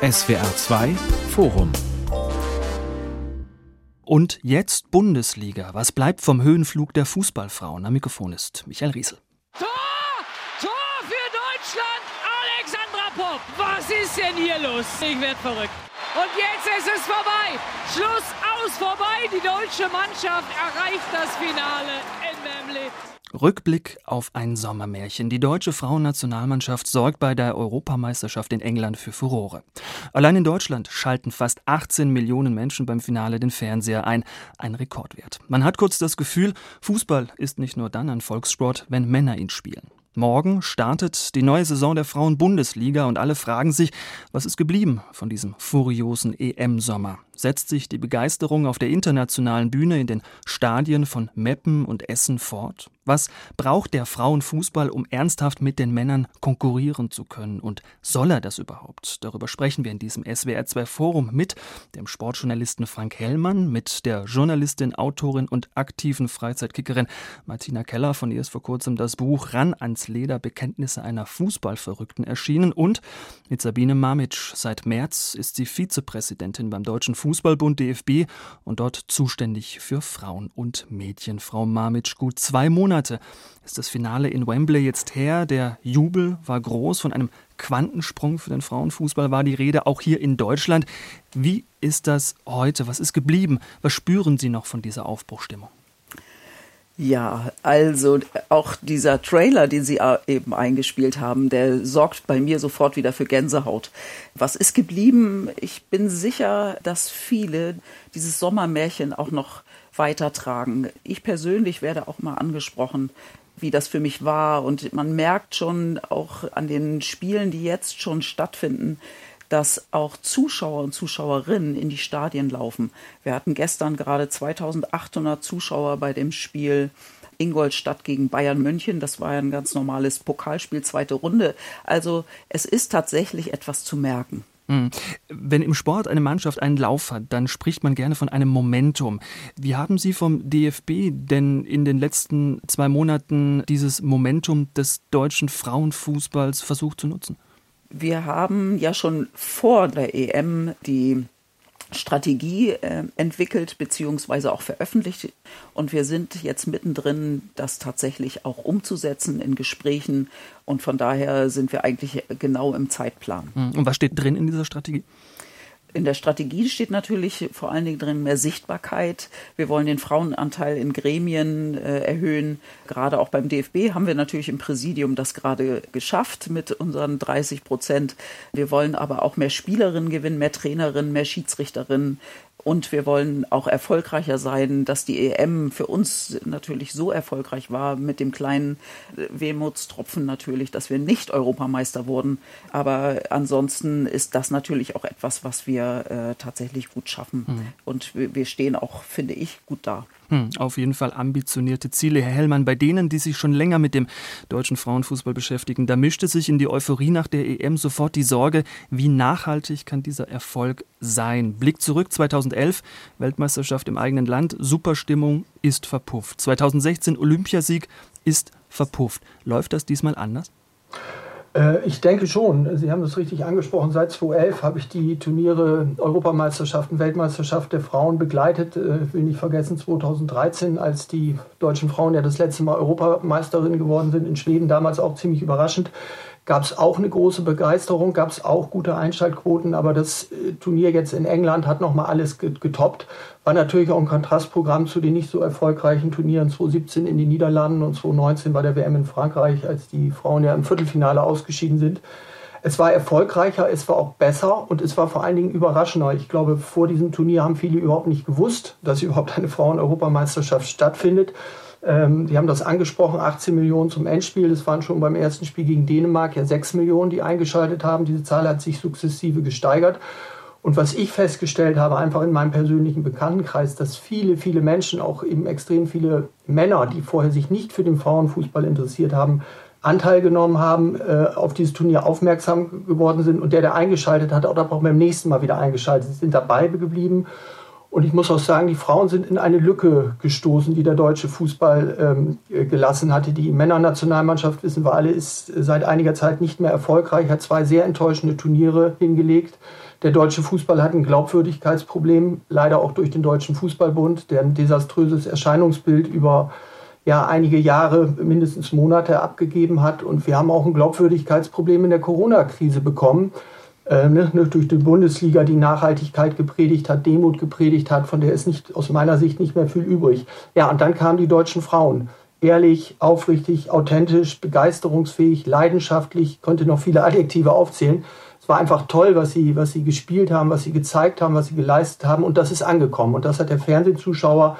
SWR 2 Forum und jetzt Bundesliga. Was bleibt vom Höhenflug der Fußballfrauen? Am Mikrofon ist Michael Riesel. Tor! Tor für Deutschland! Alexandra Popp! Was ist denn hier los? Ich werde verrückt. Und jetzt ist es vorbei. Schluss aus vorbei. Die deutsche Mannschaft erreicht das Finale in Wembley. Rückblick auf ein Sommermärchen. Die deutsche Frauennationalmannschaft sorgt bei der Europameisterschaft in England für Furore. Allein in Deutschland schalten fast 18 Millionen Menschen beim Finale den Fernseher ein. Ein Rekordwert. Man hat kurz das Gefühl, Fußball ist nicht nur dann ein Volkssport, wenn Männer ihn spielen. Morgen startet die neue Saison der Frauen-Bundesliga und alle fragen sich, was ist geblieben von diesem furiosen EM-Sommer? Setzt sich die Begeisterung auf der internationalen Bühne in den Stadien von Meppen und Essen fort? Was braucht der Frauenfußball, um ernsthaft mit den Männern konkurrieren zu können? Und soll er das überhaupt? Darüber sprechen wir in diesem SWR2 Forum mit dem Sportjournalisten Frank Hellmann, mit der Journalistin, Autorin und aktiven Freizeitkickerin Martina Keller, von ihr ist vor kurzem das Buch Ran ans Leder Bekenntnisse einer Fußballverrückten erschienen und mit Sabine Mamitsch. Seit März ist sie Vizepräsidentin beim Deutschen Fußballbund DFB und dort zuständig für Frauen und Mädchen. Frau Mamitsch, gut zwei Monate ist das Finale in Wembley jetzt her. Der Jubel war groß. Von einem Quantensprung für den Frauenfußball war die Rede, auch hier in Deutschland. Wie ist das heute? Was ist geblieben? Was spüren Sie noch von dieser Aufbruchstimmung? Ja, also auch dieser Trailer, den Sie eben eingespielt haben, der sorgt bei mir sofort wieder für Gänsehaut. Was ist geblieben? Ich bin sicher, dass viele dieses Sommermärchen auch noch weitertragen. Ich persönlich werde auch mal angesprochen, wie das für mich war. Und man merkt schon auch an den Spielen, die jetzt schon stattfinden, dass auch Zuschauer und Zuschauerinnen in die Stadien laufen. Wir hatten gestern gerade 2800 Zuschauer bei dem Spiel Ingolstadt gegen Bayern München. Das war ja ein ganz normales Pokalspiel, zweite Runde. Also es ist tatsächlich etwas zu merken. Hm. Wenn im Sport eine Mannschaft einen Lauf hat, dann spricht man gerne von einem Momentum. Wie haben Sie vom DFB denn in den letzten zwei Monaten dieses Momentum des deutschen Frauenfußballs versucht zu nutzen? Wir haben ja schon vor der EM die Strategie äh, entwickelt beziehungsweise auch veröffentlicht. Und wir sind jetzt mittendrin, das tatsächlich auch umzusetzen in Gesprächen. Und von daher sind wir eigentlich genau im Zeitplan. Hm. Und was steht drin in dieser Strategie? In der Strategie steht natürlich vor allen Dingen drin mehr Sichtbarkeit. Wir wollen den Frauenanteil in Gremien äh, erhöhen. Gerade auch beim DFB haben wir natürlich im Präsidium das gerade geschafft mit unseren 30 Prozent. Wir wollen aber auch mehr Spielerinnen gewinnen, mehr Trainerinnen, mehr Schiedsrichterinnen. Und wir wollen auch erfolgreicher sein, dass die EM für uns natürlich so erfolgreich war mit dem kleinen Wehmutstropfen natürlich, dass wir nicht Europameister wurden. Aber ansonsten ist das natürlich auch etwas, was wir äh, tatsächlich gut schaffen. Mhm. Und wir stehen auch, finde ich, gut da. Hm, auf jeden Fall ambitionierte Ziele, Herr Hellmann. Bei denen, die sich schon länger mit dem deutschen Frauenfußball beschäftigen, da mischte sich in die Euphorie nach der EM sofort die Sorge, wie nachhaltig kann dieser Erfolg sein. Blick zurück 2011, Weltmeisterschaft im eigenen Land, Superstimmung ist verpufft. 2016 Olympiasieg ist verpufft. Läuft das diesmal anders? Äh, ich denke schon. Sie haben es richtig angesprochen. Seit 2011 habe ich die Turniere Europameisterschaften, Weltmeisterschaft der Frauen begleitet. Ich äh, will nicht vergessen 2013, als die deutschen Frauen ja das letzte Mal Europameisterinnen geworden sind in Schweden, damals auch ziemlich überraschend gab es auch eine große Begeisterung, gab es auch gute Einschaltquoten, aber das äh, Turnier jetzt in England hat nochmal alles getoppt. War natürlich auch ein Kontrastprogramm zu den nicht so erfolgreichen Turnieren 2017 in den Niederlanden und 2019 bei der WM in Frankreich, als die Frauen ja im Viertelfinale ausgeschieden sind. Es war erfolgreicher, es war auch besser und es war vor allen Dingen überraschender. Ich glaube, vor diesem Turnier haben viele überhaupt nicht gewusst, dass überhaupt eine Frauen-Europameisterschaft stattfindet. Ähm, die haben das angesprochen, 18 Millionen zum Endspiel. Das waren schon beim ersten Spiel gegen Dänemark ja 6 Millionen, die eingeschaltet haben. Diese Zahl hat sich sukzessive gesteigert. Und was ich festgestellt habe, einfach in meinem persönlichen Bekanntenkreis, dass viele, viele Menschen, auch eben extrem viele Männer, die vorher sich nicht für den Frauenfußball interessiert haben, Anteil genommen haben, äh, auf dieses Turnier aufmerksam geworden sind und der, der eingeschaltet hat, auch beim nächsten Mal wieder eingeschaltet, sind dabei geblieben Und ich muss auch sagen, die Frauen sind in eine Lücke gestoßen, die der deutsche Fußball ähm, gelassen hatte. Die Männernationalmannschaft, wissen wir alle, ist seit einiger Zeit nicht mehr erfolgreich, hat zwei sehr enttäuschende Turniere hingelegt. Der deutsche Fußball hat ein Glaubwürdigkeitsproblem, leider auch durch den Deutschen Fußballbund, der ein desaströses Erscheinungsbild über ja, einige Jahre, mindestens Monate abgegeben hat. Und wir haben auch ein Glaubwürdigkeitsproblem in der Corona-Krise bekommen äh, ne, durch die Bundesliga, die Nachhaltigkeit gepredigt hat, Demut gepredigt hat, von der ist nicht, aus meiner Sicht nicht mehr viel übrig. Ja, und dann kamen die deutschen Frauen. Ehrlich, aufrichtig, authentisch, begeisterungsfähig, leidenschaftlich, konnte noch viele Adjektive aufzählen. Es war einfach toll, was sie, was sie gespielt haben, was sie gezeigt haben, was sie geleistet haben. Und das ist angekommen. Und das hat der Fernsehzuschauer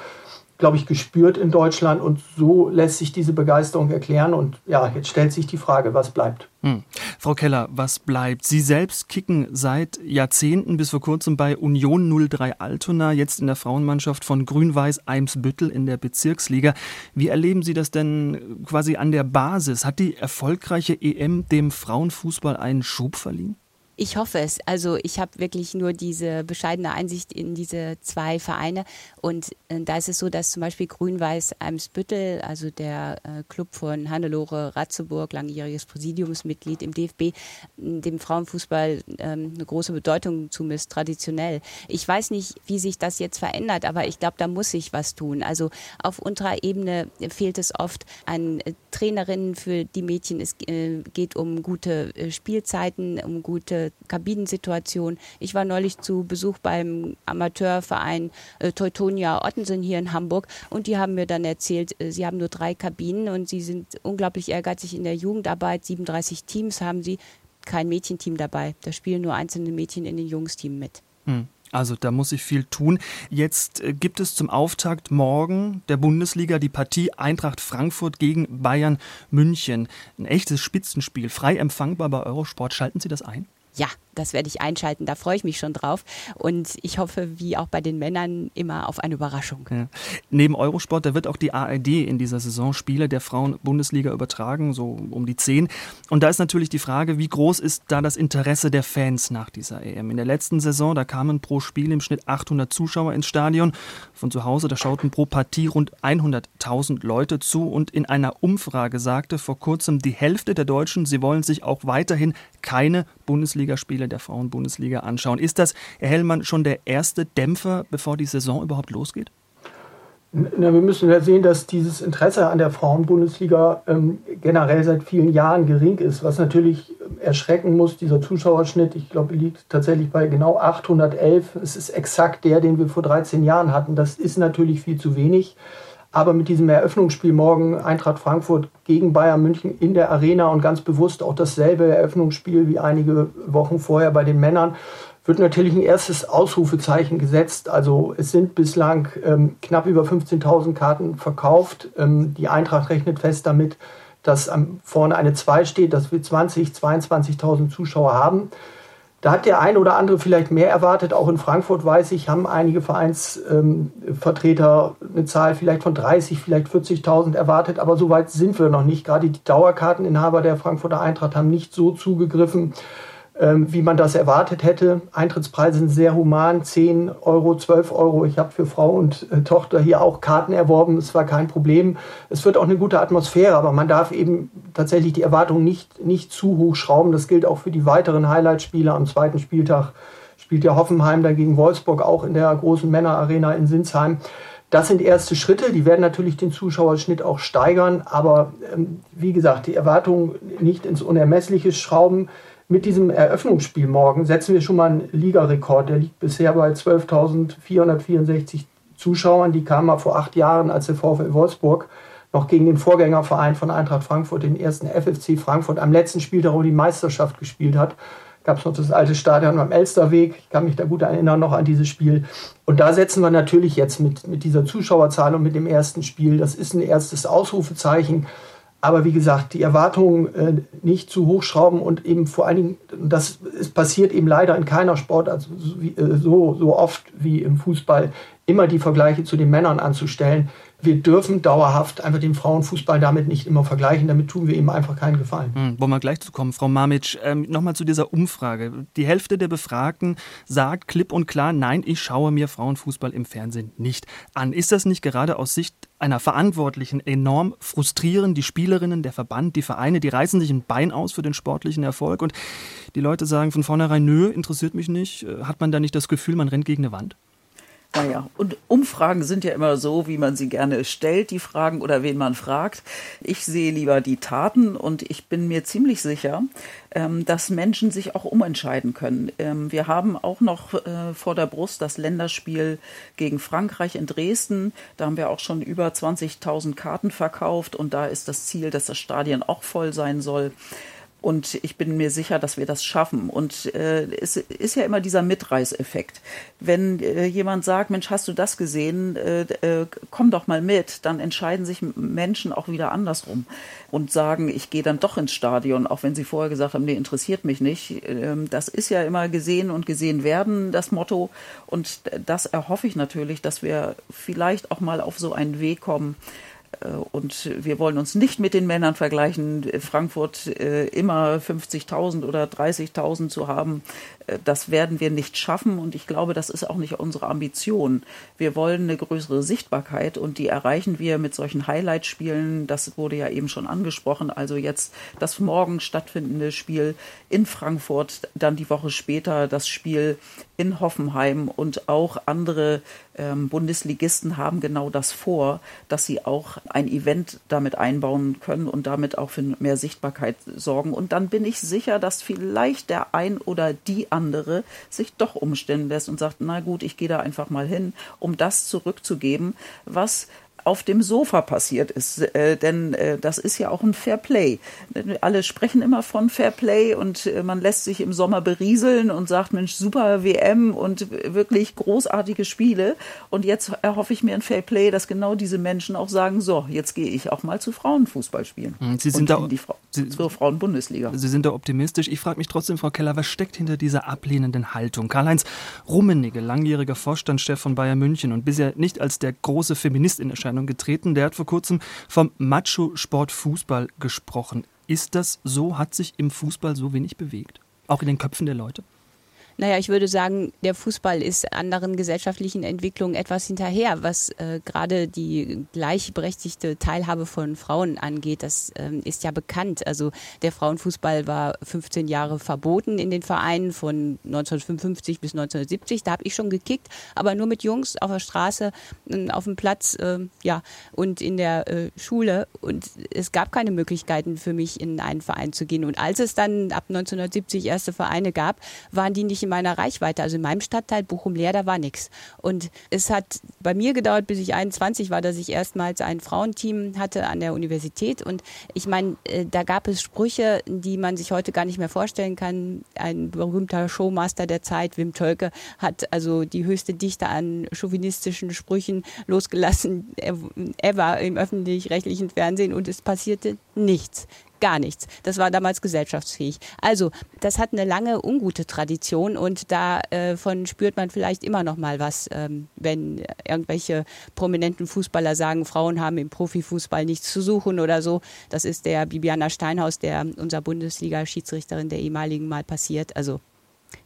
glaube ich, gespürt in Deutschland und so lässt sich diese Begeisterung erklären. Und ja, jetzt stellt sich die Frage, was bleibt. Hm. Frau Keller, was bleibt? Sie selbst kicken seit Jahrzehnten bis vor kurzem bei Union 03 Altona, jetzt in der Frauenmannschaft von Grün-Weiß Eimsbüttel in der Bezirksliga. Wie erleben Sie das denn quasi an der Basis? Hat die erfolgreiche EM dem Frauenfußball einen Schub verliehen? Ich hoffe es. Also ich habe wirklich nur diese bescheidene Einsicht in diese zwei Vereine. Und äh, da ist es so, dass zum Beispiel Grün-Weiß Eimsbüttel, also der äh, Club von Hannelore Ratzeburg, langjähriges Präsidiumsmitglied im DFB, dem Frauenfußball ähm, eine große Bedeutung zumisst, traditionell. Ich weiß nicht, wie sich das jetzt verändert, aber ich glaube, da muss sich was tun. Also auf unterer Ebene fehlt es oft an äh, Trainerinnen für die Mädchen. Es äh, geht um gute äh, Spielzeiten, um gute Kabinensituation. Ich war neulich zu Besuch beim Amateurverein äh, Teutonia Ottensen hier in Hamburg und die haben mir dann erzählt, äh, sie haben nur drei Kabinen und sie sind unglaublich ehrgeizig in der Jugendarbeit. 37 Teams haben sie, kein Mädchenteam dabei. Da spielen nur einzelne Mädchen in den Jungsteam mit. Hm. Also da muss ich viel tun. Jetzt äh, gibt es zum Auftakt morgen der Bundesliga die Partie Eintracht Frankfurt gegen Bayern München. Ein echtes Spitzenspiel, frei empfangbar bei Eurosport. Schalten Sie das ein? Ja, das werde ich einschalten. Da freue ich mich schon drauf. Und ich hoffe, wie auch bei den Männern, immer auf eine Überraschung. Ja. Neben Eurosport, da wird auch die ARD in dieser Saison Spiele der Frauen-Bundesliga übertragen, so um die zehn. Und da ist natürlich die Frage, wie groß ist da das Interesse der Fans nach dieser EM? In der letzten Saison, da kamen pro Spiel im Schnitt 800 Zuschauer ins Stadion. Von zu Hause, da schauten pro Partie rund 100.000 Leute zu. Und in einer Umfrage sagte vor kurzem die Hälfte der Deutschen, sie wollen sich auch weiterhin keine Bundesligaspiele der Frauenbundesliga anschauen. Ist das, Herr Hellmann, schon der erste Dämpfer, bevor die Saison überhaupt losgeht? Na, wir müssen ja sehen, dass dieses Interesse an der Frauenbundesliga ähm, generell seit vielen Jahren gering ist, was natürlich erschrecken muss. Dieser Zuschauerschnitt, ich glaube, liegt tatsächlich bei genau 811. Es ist exakt der, den wir vor 13 Jahren hatten. Das ist natürlich viel zu wenig. Aber mit diesem Eröffnungsspiel morgen Eintracht Frankfurt gegen Bayern München in der Arena und ganz bewusst auch dasselbe Eröffnungsspiel wie einige Wochen vorher bei den Männern, wird natürlich ein erstes Ausrufezeichen gesetzt. Also es sind bislang ähm, knapp über 15.000 Karten verkauft. Ähm, die Eintracht rechnet fest damit, dass ähm, vorne eine 2 steht, dass wir 20.000, 22.000 Zuschauer haben. Da hat der eine oder andere vielleicht mehr erwartet. Auch in Frankfurt weiß ich, haben einige Vereinsvertreter ähm, eine Zahl vielleicht von 30, vielleicht 40.000 erwartet. Aber so weit sind wir noch nicht. Gerade die Dauerkarteninhaber der Frankfurter Eintracht haben nicht so zugegriffen, wie man das erwartet hätte. Eintrittspreise sind sehr human, 10 Euro, 12 Euro. Ich habe für Frau und äh, Tochter hier auch Karten erworben, es war kein Problem. Es wird auch eine gute Atmosphäre, aber man darf eben tatsächlich die Erwartungen nicht, nicht zu hoch schrauben. Das gilt auch für die weiteren Highlight-Spiele. Am zweiten Spieltag spielt ja Hoffenheim dagegen Wolfsburg auch in der großen Männerarena in Sinsheim. Das sind erste Schritte, die werden natürlich den Zuschauerschnitt auch steigern, aber ähm, wie gesagt, die Erwartungen nicht ins Unermessliche schrauben mit diesem Eröffnungsspiel morgen setzen wir schon mal einen Ligarekord. Der liegt bisher bei 12.464 Zuschauern. Die kamen mal vor acht Jahren, als der VfL Wolfsburg noch gegen den Vorgängerverein von Eintracht Frankfurt, den ersten FFC Frankfurt, am letzten Spieltag um die Meisterschaft gespielt hat. Gab es noch das alte Stadion am Elsterweg. Ich kann mich da gut erinnern noch an dieses Spiel. Und da setzen wir natürlich jetzt mit, mit dieser Zuschauerzahl und mit dem ersten Spiel, das ist ein erstes Ausrufezeichen. Aber wie gesagt, die Erwartungen äh, nicht zu hochschrauben und eben vor allen Dingen, das ist passiert eben leider in keiner Sportart so, äh, so, so oft wie im Fußball, immer die Vergleiche zu den Männern anzustellen. wir dürfen dauerhaft einfach den Frauenfußball damit nicht immer vergleichen. Damit tun wir ihm einfach keinen Gefallen. Hm, wollen wir gleich zu kommen, Frau Mamic. Ähm, Nochmal zu dieser Umfrage. Die Hälfte der Befragten sagt klipp und klar, nein, ich schaue mir Frauenfußball im Fernsehen nicht an. Ist das nicht gerade aus Sicht einer Verantwortlichen enorm frustrierend? Die Spielerinnen, der Verband, die Vereine, die reißen sich ein Bein aus für den sportlichen Erfolg und die Leute sagen von vornherein, nö, interessiert mich nicht. Äh, hat man da nicht das Gefühl, man rennt gegen eine Wand? Naja, und Umfragen sind ja immer so, wie man sie gerne stellt, die Fragen oder wen man fragt. Ich sehe lieber die Taten und ich bin mir ziemlich sicher, ähm, dass Menschen sich auch umentscheiden können. Ähm, wir haben auch noch äh, vor der Brust das Länderspiel gegen Frankreich in Dresden. Da haben wir auch schon über 20.000 Karten verkauft und da ist das Ziel, dass das Stadion auch voll sein soll. Und ich bin mir sicher, dass wir das schaffen. Und äh, es ist ja immer dieser Mitreißeffekt. Wenn äh, jemand sagt, Mensch, hast du das gesehen? Äh, äh, komm doch mal mit. Dann entscheiden sich Menschen auch wieder andersrum und sagen, ich gehe dann doch ins Stadion, auch wenn sie vorher gesagt haben, nee, interessiert mich nicht. Ähm, das ist ja immer gesehen und gesehen werden, das Motto. Und das erhoffe ich natürlich, dass wir vielleicht auch mal auf so einen Weg kommen, und wir wollen uns nicht mit den Männern vergleichen, Frankfurt äh, immer 50.000 oder 30.000 zu haben. Äh, das werden wir nicht schaffen und ich glaube, das ist auch nicht unsere Ambition. Wir wollen eine größere Sichtbarkeit und die erreichen wir mit solchen Highlight-Spielen. Das wurde ja eben schon angesprochen. Also jetzt das morgen stattfindende Spiel in Frankfurt, dann die Woche später das Spiel in Hoffenheim und auch andere ähm, Bundesligisten haben genau das vor, dass sie auch ein Event damit einbauen können und damit auch für mehr Sichtbarkeit sorgen. Und dann bin ich sicher, dass vielleicht der ein oder die andere sich doch umstellen lässt und sagt, na gut, ich gehe da einfach mal hin, um das zurückzugeben, was auf dem Sofa passiert ist. Äh, denn äh, das ist ja auch ein Fair Play. Alle sprechen immer von Fair Play und äh, man lässt sich im Sommer berieseln und sagt, Mensch, super WM und wirklich großartige Spiele. Und jetzt erhoffe ich mir ein Fair Play, dass genau diese Menschen auch sagen, so, jetzt gehe ich auch mal zu Frauenfußball spielen. Hm, Sie sind da, die Fra Sie, zur Frauenbundesliga. Sie sind da optimistisch. Ich frage mich trotzdem, Frau Keller, was steckt hinter dieser ablehnenden Haltung? Karl-Heinz Rummenigge, langjähriger Vorstandschef von Bayern München und bisher nicht als der große Feminist in Erscheinung getreten. Der hat vor kurzem vom Macho-Sport Fußball gesprochen. Ist das so? Hat sich im Fußball so wenig bewegt? Auch in den Köpfen der Leute? Naja, ich würde sagen, der Fußball ist anderen gesellschaftlichen Entwicklungen etwas hinterher, was äh, gerade die gleichberechtigte Teilhabe von Frauen angeht. Das ähm, ist ja bekannt. Also der Frauenfußball war 15 Jahre verboten in den Vereinen von 1955 bis 1970. Da habe ich schon gekickt, aber nur mit Jungs auf der Straße, äh, auf dem Platz, äh, ja, und in der äh, Schule. Und es gab keine Möglichkeiten für mich, in einen Verein zu gehen. Und als es dann ab 1970 erste Vereine gab, waren die nicht in meiner Reichweite. Also in meinem Stadtteil Bochum-Leer, da war nichts. Und es hat bei mir gedauert, bis ich 21 war, dass ich erstmals ein Frauenteam hatte an der Universität. Und ich meine, äh, da gab es Sprüche, die man sich heute gar nicht mehr vorstellen kann. Ein berühmter Showmaster der Zeit, Wim Tölke, hat also die höchste Dichte an chauvinistischen Sprüchen losgelassen ever im öffentlich-rechtlichen Fernsehen und es passierte nichts gar nichts. Das war damals gesellschaftsfähig. Also, das hat eine lange ungute Tradition und davon äh, spürt man vielleicht immer noch mal was, ähm, wenn irgendwelche prominenten Fußballer sagen, Frauen haben im Profifußball nichts zu suchen oder so. Das ist der Bibiana Steinhaus, der unserer Bundesliga-Schiedsrichterin der ehemaligen mal passiert. Also,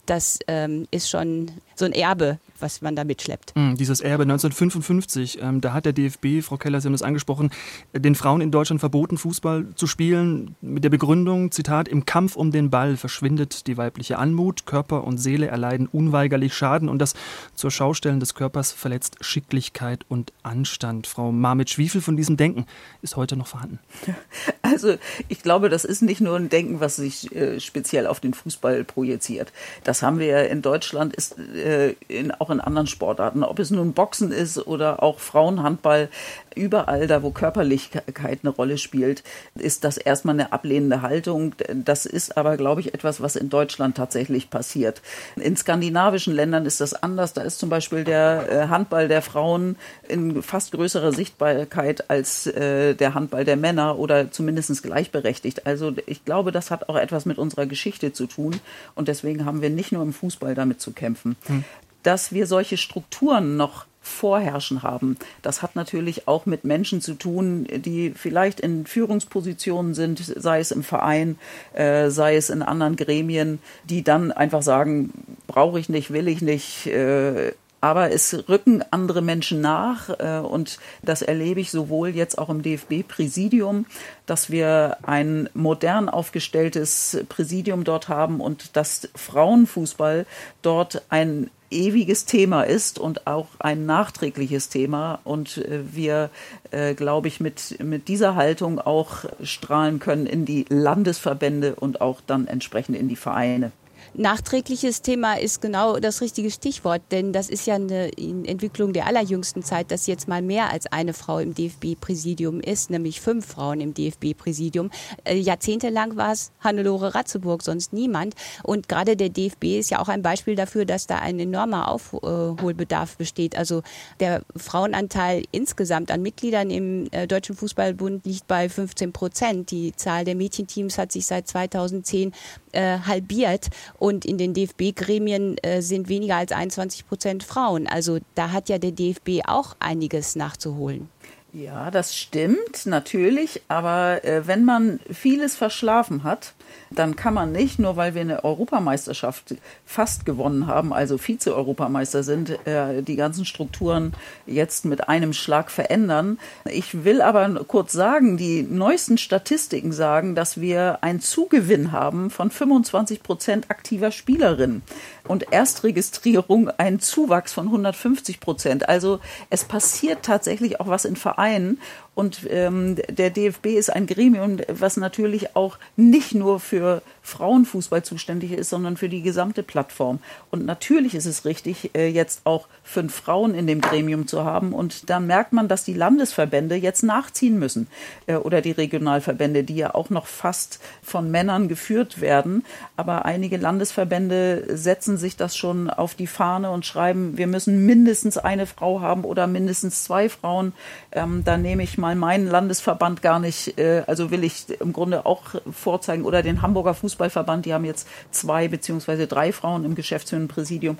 das ähm, ist schon so ein Erbe, was man da mitschleppt. Mm, dieses Erbe 1955, ähm, da hat der DFB, Frau Keller, Sie haben das angesprochen, den Frauen in Deutschland verboten, Fußball zu spielen, mit der Begründung, Zitat, im Kampf um den Ball verschwindet die weibliche Anmut, Körper und Seele erleiden unweigerlich Schaden und das zur Schaustellen des Körpers verletzt Schicklichkeit und Anstand. Frau Marmitsch, wie viel von diesem Denken ist heute noch vorhanden? Also ich glaube, das ist nicht nur ein Denken, was sich äh, speziell auf den Fußball projiziert. Das haben wir ja in Deutschland, ist äh, in, auch in anderen Sportarten, ob es nun Boxen ist oder auch Frauenhandball, überall da, wo Körperlichkeit eine Rolle spielt, ist das erstmal eine ablehnende Haltung. Das ist aber, glaube ich, etwas, was in Deutschland tatsächlich passiert. In skandinavischen Ländern ist das anders. Da ist zum Beispiel der äh, Handball der Frauen in fast größerer Sichtbarkeit als äh, der Handball der Männer oder zumindest gleichberechtigt. Also ich glaube, das hat auch etwas mit unserer Geschichte zu tun. Und deswegen haben wir nicht nur im Fußball damit zu kämpfen. Hm dass wir solche Strukturen noch Vorherrschen haben. Das hat natürlich auch mit Menschen zu tun, die vielleicht in Führungspositionen sind, sei es im Verein, äh, sei es in anderen Gremien, die dann einfach sagen, brauche ich nicht, will ich nicht, äh, aber es rücken andere Menschen nach äh, und das erlebe ich sowohl jetzt auch im DFB-Präsidium, dass wir ein modern aufgestelltes Präsidium dort haben und dass Frauenfußball dort ein ewiges Thema ist und auch ein nachträgliches Thema. Und äh, wir, äh, glaube ich, mit, mit dieser Haltung auch strahlen können in die Landesverbände und auch dann entsprechend in die Vereine. Nachträgliches Thema ist genau das richtige Stichwort, denn das ist ja eine Entwicklung der allerjüngsten Zeit, dass jetzt mal mehr als eine Frau im DFB-Präsidium ist, nämlich fünf Frauen im DFB-Präsidium. Äh, jahrzehntelang war es Hannelore Ratzeburg, sonst niemand. Und gerade der DFB ist ja auch ein Beispiel dafür, dass da ein enormer Aufholbedarf besteht. Also der Frauenanteil insgesamt an Mitgliedern im äh, Deutschen Fußballbund liegt bei 15 Prozent. Die Zahl der Mädchenteams hat sich seit 2010 äh, halbiert und in den DFB-Gremien äh, sind weniger als 21 Prozent Frauen. Also da hat ja der DFB auch einiges nachzuholen. Ja, das stimmt natürlich, aber äh, wenn man vieles verschlafen hat, dann kann man nicht, nur weil wir eine Europameisterschaft fast gewonnen haben, also Vize-Europameister sind, äh, die ganzen Strukturen jetzt mit einem Schlag verändern. Ich will aber kurz sagen, die neuesten Statistiken sagen, dass wir einen Zugewinn haben von 25 Prozent aktiver Spielerinnen und Erstregistrierung einen Zuwachs von 150 Prozent. Also es passiert tatsächlich auch was in Vereinen und ähm, der DFB ist ein Gremium, was natürlich auch nicht nur für Frauenfußball zuständig ist, sondern für die gesamte Plattform. Und natürlich ist es richtig, äh, jetzt auch fünf Frauen in dem Gremium zu haben. Und da merkt man, dass die Landesverbände jetzt nachziehen müssen äh, oder die Regionalverbände, die ja auch noch fast von Männern geführt werden. Aber einige Landesverbände setzen sich das schon auf die Fahne und schreiben, wir müssen mindestens eine Frau haben oder mindestens zwei Frauen. Ähm, da nehme ich meinen Landesverband gar nicht, äh, also will ich im Grunde auch vorzeigen oder den Hamburger Fußball Fußballverband, die haben jetzt zwei beziehungsweise drei Frauen im geschäftsführenden Präsidium.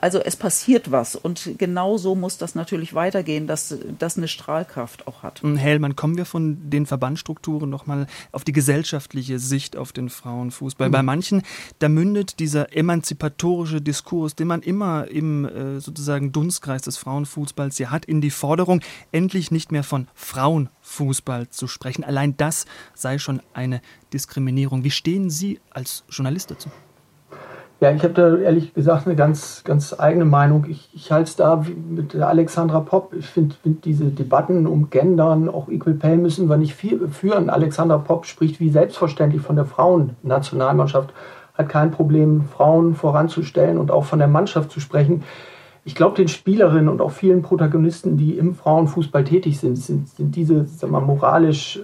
Also es passiert was und genau so muss das natürlich weitergehen, dass das eine Strahlkraft auch hat. Hm, Hellmann, kommen wir von den Verbandstrukturen nochmal auf die gesellschaftliche Sicht auf den Frauenfußball. Mhm. Bei manchen, da mündet dieser emanzipatorische Diskurs, den man immer im äh, sozusagen Dunstkreis des Frauenfußballs hier hat, in die Forderung, endlich nicht mehr von Frauenfußball zu sprechen. Allein das sei schon eine Diskriminierung. Wie stehen Sie als Journalist dazu? Ja, ich habe da ehrlich gesagt eine ganz, ganz eigene Meinung. Ich, ich halte es da mit Alexandra Popp. Ich finde find diese Debatten um Gendern, auch Equal Pay müssen wir nicht viel führen. Alexandra Popp spricht wie selbstverständlich von der Frauennationalmannschaft, hat kein Problem, Frauen voranzustellen und auch von der Mannschaft zu sprechen. Ich glaube, den Spielerinnen und auch vielen Protagonisten, die im Frauenfußball tätig sind, sind, sind diese sagen wir, moralisch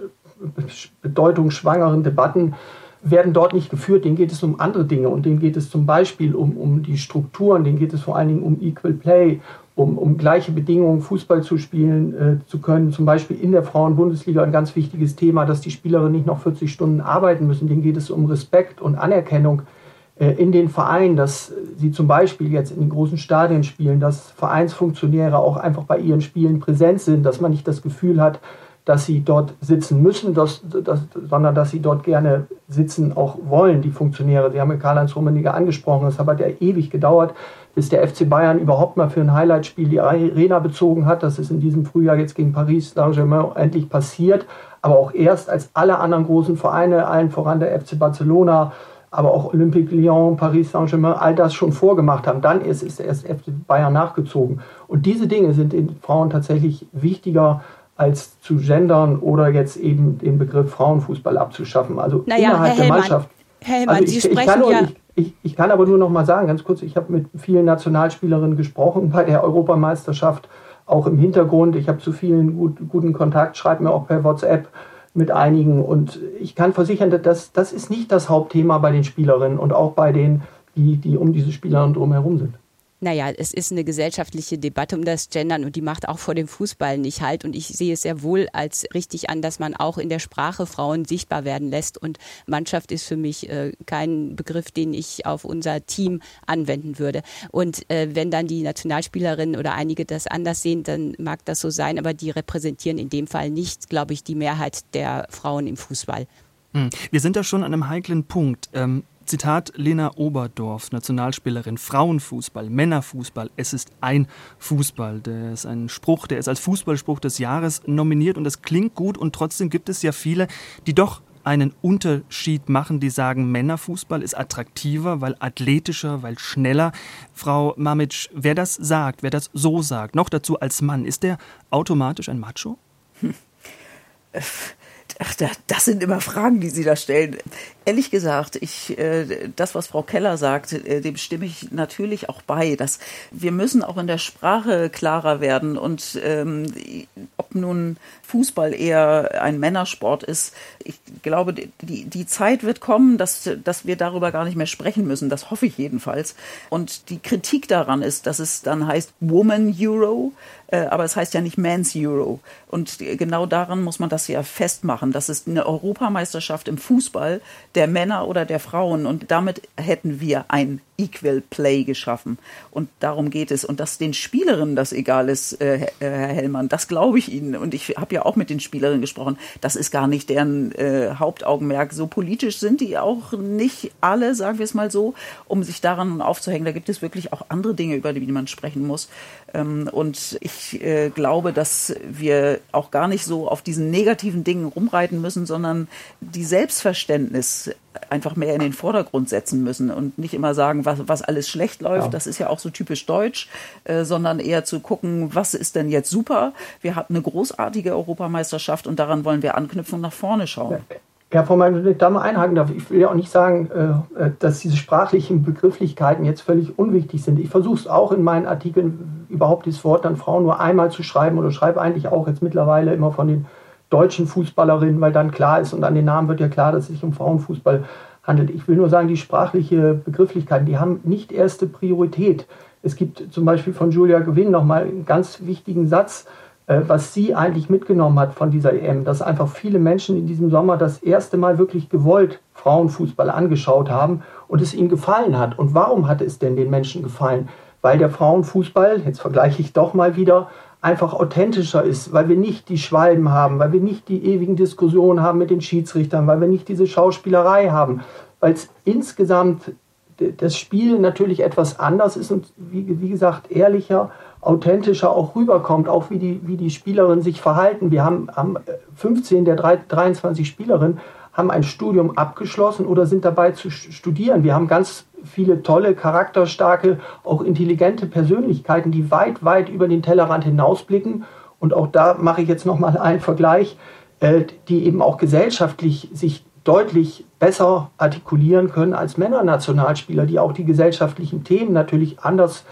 bedeutungsschwangeren Debatten werden dort nicht geführt. Denen geht es um andere Dinge und denen geht es zum Beispiel um, um die Strukturen, denen geht es vor allen Dingen um Equal Play, um, um gleiche Bedingungen Fußball zu spielen äh, zu können. Zum Beispiel in der Frauenbundesliga ein ganz wichtiges Thema, dass die Spielerinnen nicht noch 40 Stunden arbeiten müssen. Denen geht es um Respekt und Anerkennung äh, in den Vereinen, dass sie zum Beispiel jetzt in den großen Stadien spielen, dass Vereinsfunktionäre auch einfach bei ihren Spielen präsent sind, dass man nicht das Gefühl hat, dass sie dort sitzen müssen, dass, dass, sondern dass sie dort gerne sitzen auch wollen, die Funktionäre. Sie haben ja Karl-Heinz Rummenigge angesprochen, es hat ja ewig gedauert, bis der FC Bayern überhaupt mal für ein Highlightspiel die Arena bezogen hat. Das ist in diesem Frühjahr jetzt gegen Paris Saint-Germain endlich passiert, aber auch erst als alle anderen großen Vereine, allen voran der FC Barcelona, aber auch Olympique Lyon, Paris Saint-Germain, all das schon vorgemacht haben. Dann ist, ist erst FC Bayern nachgezogen. Und diese Dinge sind den Frauen tatsächlich wichtiger als zu gendern oder jetzt eben den Begriff Frauenfußball abzuschaffen. Also naja, innerhalb der Hellmann, Mannschaft. Hellmann, also ich, ich, kann nur, ja ich, ich, kann aber nur noch mal sagen, ganz kurz, ich habe mit vielen Nationalspielerinnen gesprochen bei der Europameisterschaft, auch im Hintergrund. Ich habe zu vielen gut, guten Kontakt, schreibe mir auch per WhatsApp mit einigen. Und ich kann versichern, dass das ist nicht das Hauptthema bei den Spielerinnen und auch bei den, die, die um diese Spielerinnen drumherum sind. Naja, es ist eine gesellschaftliche Debatte um das Gendern und die macht auch vor dem Fußball nicht halt. Und ich sehe es sehr wohl als richtig an, dass man auch in der Sprache Frauen sichtbar werden lässt. Und Mannschaft ist für mich äh, kein Begriff, den ich auf unser Team anwenden würde. Und äh, wenn dann die Nationalspielerinnen oder einige das anders sehen, dann mag das so sein. Aber die repräsentieren in dem Fall nicht, glaube ich, die Mehrheit der Frauen im Fußball. Hm. Wir sind da schon an einem heiklen Punkt. Ähm Zitat Lena Oberdorf, Nationalspielerin, Frauenfußball, Männerfußball, es ist ein Fußball. Der ist ein Spruch, der ist als Fußballspruch des Jahres nominiert und das klingt gut und trotzdem gibt es ja viele, die doch einen Unterschied machen, die sagen, Männerfußball ist attraktiver, weil athletischer, weil schneller. Frau Mamic, wer das sagt, wer das so sagt, noch dazu als Mann, ist der automatisch ein Macho? Hm. Ach, das sind immer Fragen, die Sie da stellen. Ehrlich gesagt, ich, äh, das, was Frau Keller sagt, äh, dem stimme ich natürlich auch bei. Dass wir müssen auch in der Sprache klarer werden und ähm, ob nun Fußball eher ein Männersport ist, ich glaube, die, die Zeit wird kommen, dass, dass wir darüber gar nicht mehr sprechen müssen. Das hoffe ich jedenfalls. Und die Kritik daran ist, dass es dann heißt Woman Euro, äh, aber es heißt ja nicht Man's Euro. Und genau daran muss man das ja festmachen. Das ist eine Europameisterschaft im Fußball der Männer oder der Frauen. Und damit hätten wir ein Equal Play geschaffen. Und darum geht es. Und dass den Spielerinnen das egal ist, äh, Herr Hellmann, das glaube ich Ihnen. Und ich habe ja auch mit den Spielerinnen gesprochen. Das ist gar nicht deren äh, Hauptaugenmerk. So politisch sind die auch nicht alle, sagen wir es mal so, um sich daran aufzuhängen. Da gibt es wirklich auch andere Dinge, über die man sprechen muss. Ähm, und ich äh, glaube, dass wir auch gar nicht so auf diesen negativen Dingen rumreiten müssen, sondern die Selbstverständnis einfach mehr in den Vordergrund setzen müssen und nicht immer sagen, was, was alles schlecht läuft. Ja. Das ist ja auch so typisch deutsch, äh, sondern eher zu gucken, was ist denn jetzt super. Wir hatten eine großartige Europameisterschaft und daran wollen wir anknüpfen und nach vorne schauen. Ja, Frau Meier, wenn ich da mal einhaken darf, ich will ja auch nicht sagen, äh, äh, dass diese sprachlichen Begrifflichkeiten jetzt völlig unwichtig sind. Ich versuche es auch in meinen Artikeln überhaupt dieses Wort dann Frauen nur einmal zu schreiben oder schreibe eigentlich auch jetzt mittlerweile immer von den deutschen Fußballerinnen, weil dann klar ist und an den Namen wird ja klar, dass es sich um Frauenfußball handelt. Ich will nur sagen, die sprachliche Begrifflichkeiten, die haben nicht erste Priorität. Es gibt zum Beispiel von Julia Gewinn nochmal einen ganz wichtigen Satz, äh, was sie eigentlich mitgenommen hat von dieser EM, dass einfach viele Menschen in diesem Sommer das erste Mal wirklich gewollt Frauenfußball angeschaut haben und es ihnen gefallen hat. Und warum hat es denn den Menschen gefallen? Weil der Frauenfußball, jetzt vergleiche ich doch mal wieder, einfach authentischer ist, weil wir nicht die Schwalben haben, weil wir nicht die ewigen Diskussionen haben mit den Schiedsrichtern, weil wir nicht diese Schauspielerei haben, weil es insgesamt das Spiel natürlich etwas anders ist und wie, wie, gesagt ehrlicher, authentischer auch rüberkommt, auch wie die, wie die Spielerinnen sich verhalten. Wir haben, haben 15 der 23 Spielerinnen haben ein Studium abgeschlossen oder sind dabei zu studieren. Wir haben ganz viele tolle, charakterstarke, auch intelligente Persönlichkeiten, die weit, weit über den Tellerrand hinausblicken. Und auch da mache ich jetzt nochmal einen Vergleich, äh, die eben auch gesellschaftlich sich deutlich besser artikulieren können als Männernationalspieler, die auch die gesellschaftlichen Themen natürlich anders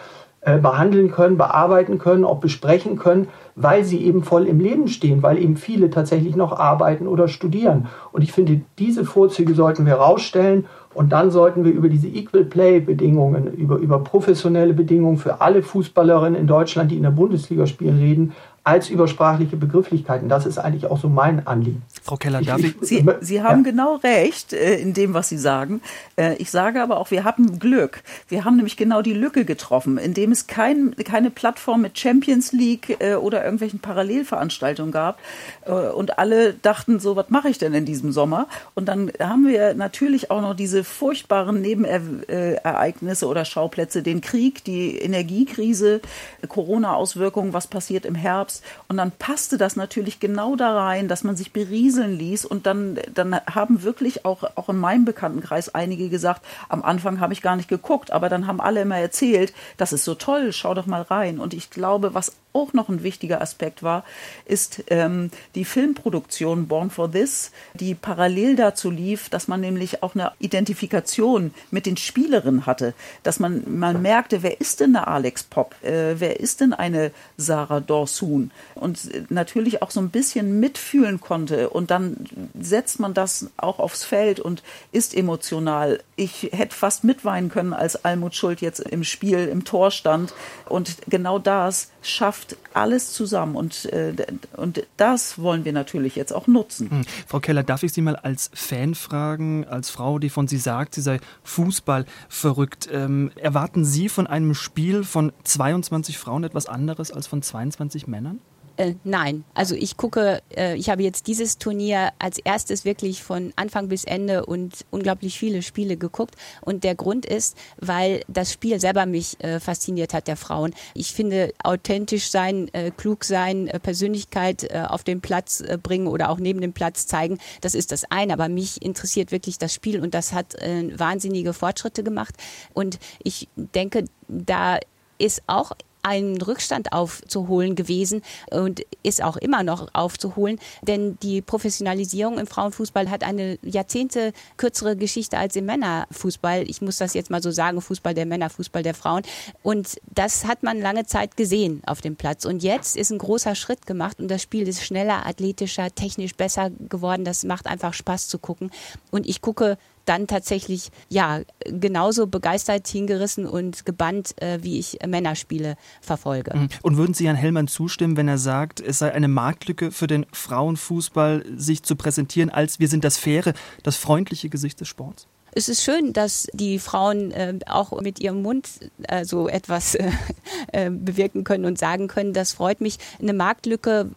äh, behandeln können, bearbeiten können, auch besprechen können, weil sie eben voll im Leben stehen, weil eben viele tatsächlich noch arbeiten oder studieren. Und ich finde, diese Vorzüge sollten wir herausstellen und dann sollten wir über diese Equal Play Bedingungen, über, über professionelle Bedingungen für alle Fußballerinnen in Deutschland, die in der Bundesliga spielen, reden, als übersprachliche Begrifflichkeiten. Das ist eigentlich auch so mein Anliegen. Frau Keller, darf ich? Sie, Sie haben ja. genau recht äh, in dem, was Sie sagen. Äh, ich sage aber auch, wir haben Glück. Wir haben nämlich genau die Lücke getroffen, indem es kein, keine Plattform mit Champions League äh, oder irgendwelchen Parallelveranstaltungen gab. Äh, und alle dachten so, was mache ich denn in diesem Sommer? Und dann haben wir natürlich auch noch diese furchtbaren Nebenereignisse oder Schauplätze, den Krieg, die Energiekrise, Corona-Auswirkungen, was passiert im Herbst Und dann passte das natürlich genau da rein, dass man sich berieseln ließ. Und dann, dann haben wirklich auch, auch in meinem Bekanntenkreis einige gesagt, am Anfang habe ich gar nicht geguckt, aber dann haben alle immer erzählt, das ist so toll, schau doch mal rein. Und ich glaube, was auch noch ein wichtiger Aspekt war, ist ähm, die Filmproduktion Born for This, die parallel dazu lief, dass man nämlich auch eine Identifikation mit den Spielerinnen hatte, dass man, man merkte, wer ist denn eine Alex Pop, äh, wer ist denn eine Sarah Dorsun und natürlich auch so ein bisschen mitfühlen konnte und dann setzt man das auch aufs Feld und ist emotional. Ich hätte fast mitweinen können, als Almut Schuld jetzt im Spiel im Tor stand und genau das schafft alles zusammen und, äh, und das wollen wir natürlich jetzt auch nutzen. Hm. Frau Keller, darf ich Sie mal als Fan fragen, als Frau, die von Sie sagt, sie sei Fußball verrückt. Ähm, erwarten Sie von einem Spiel von 22 Frauen etwas anderes als von 22 Männern? Äh, nein, also ich gucke, äh, ich habe jetzt dieses Turnier als erstes wirklich von Anfang bis Ende und unglaublich viele Spiele geguckt. Und der Grund ist, weil das Spiel selber mich äh, fasziniert hat, der Frauen. Ich finde, authentisch sein, äh, klug sein, äh, Persönlichkeit äh, auf den Platz bringen oder auch neben dem Platz zeigen, das ist das eine. Aber mich interessiert wirklich das Spiel und das hat wahnsinnige Fortschritte gemacht. Und ich denke, da ist auch einen Rückstand aufzuholen gewesen und ist auch immer noch aufzuholen, denn die Professionalisierung im Frauenfußball hat eine Jahrzehnte kürzere Geschichte als im Männerfußball. Ich muss das jetzt mal so sagen, Fußball der Männer, Fußball der Frauen. Und das hat man lange Zeit gesehen auf dem Platz. Und jetzt ist ein großer Schritt gemacht und das Spiel ist schneller, athletischer, technisch besser geworden. Das macht einfach Spaß zu gucken. Und ich gucke dann tatsächlich ja genauso begeistert hingerissen und gebannt, äh, wie ich Männerspiele verfolge. Mhm. Und würden Sie Herrn Hellmann zustimmen, wenn er sagt, es sei eine Marktlücke für den Frauenfußball, sich zu präsentieren als wir sind das faire, das freundliche Gesicht des Sports? Es ist schön, dass die Frauen äh, auch mit ihrem Mund äh, so etwas äh, bewirken können und sagen können. Das freut mich. Eine Marktlücke.